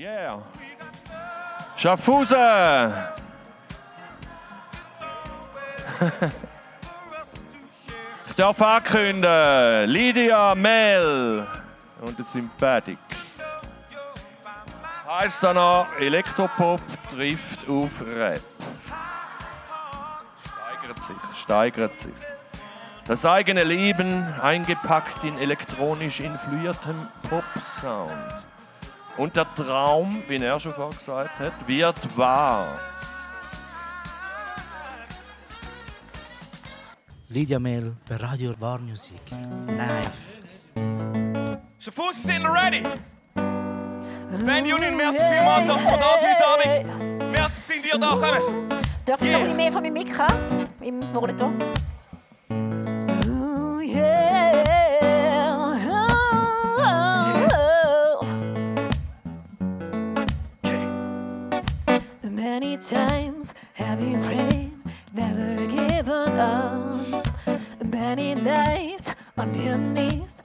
Yeah. Schaffhausen! ich darf ankündigen, Lydia Mel und der Sympathik. Heisst dann noch, Elektropop trifft auf Rap. Steigert sich, steigert sich. Das eigene Leben eingepackt in elektronisch influiertem Pop-Sound. Und der Traum, wie er schon vorher gesagt hat, wird wahr. Lydia Mail bei Radio Warmusik. Live. Schaffhausen sind ready. Fanny Union, merci vielmals, dass wir da sind heute Abend. Merci, sind ihr da gekommen. Darf ich noch ein bisschen mehr von meinem haben? Im Monitor? Prayed, never given up. Many nights on your knees,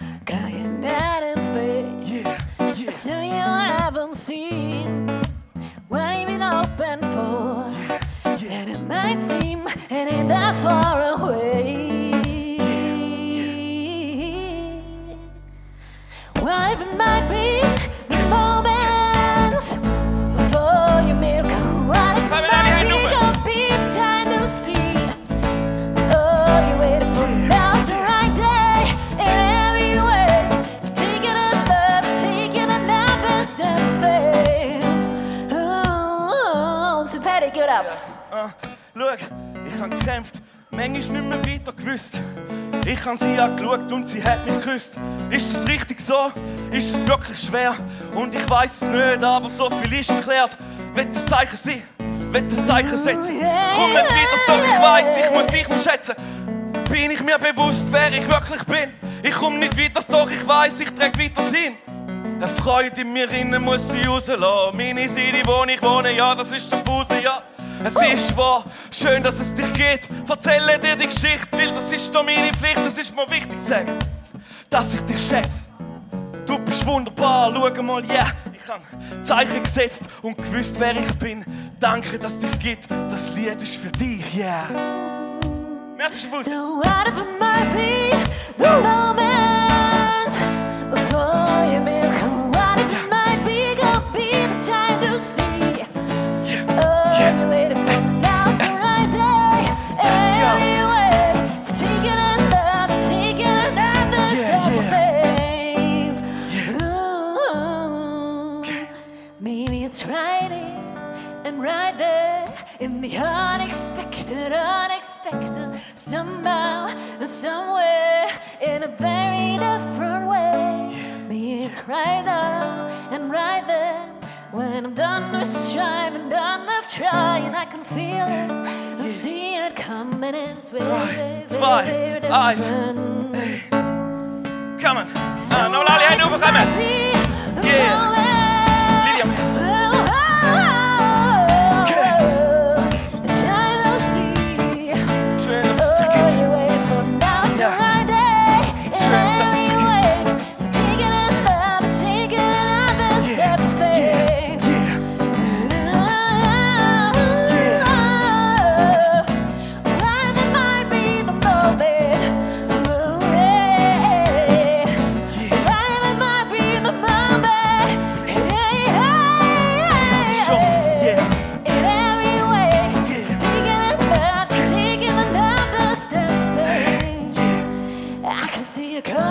Patty, get up. Ah, schau, ich habe gekämpft, manchmal nicht mehr weiter gewusst. Ich habe sie angeschaut und sie hat mich geküsst. Ist das richtig so? Ist es wirklich schwer? Und ich weiß es nicht, aber so viel ist erklärt. Will das Zeichen sein? Will das Zeichen setzen? Komm nicht weiter, doch ich weiß, ich muss dich noch schätzen. Bin ich mir bewusst, wer ich wirklich bin? Ich komm nicht weiter, doch ich weiß, ich trage weiter Sinn. Eine Freude in mir innen muss sie rauslassen. Meine Seele, wo ich wohne, ja, das ist Schaffhausen, ja. Es ist wahr, schön, dass es dich gibt. Erzähle dir die Geschichte, weil das ist doch meine Pflicht. Es ist mir wichtig zu sagen, dass ich dich schätze. Du bist wunderbar, schau mal, ja. Yeah. Ich habe Zeichen gesetzt und gewusst, wer ich bin. Danke, dass es dich gibt. Das Lied ist für dich, yeah. Merci, Schaffhausen. So if it might be the moment in the unexpected, unexpected, somehow, somewhere, in a very different way. Maybe it's right now and right then. When I'm done with striving, done with trying, I can feel it, I see it coming. It's very, Drei, zwei, eins. different. Come on. Ah, noch alle Hände hochkommen. Yeah.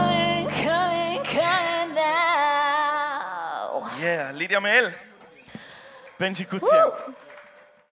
Coming, coming, coming now. Yeah, Lydia Mel. Benji Kuziel.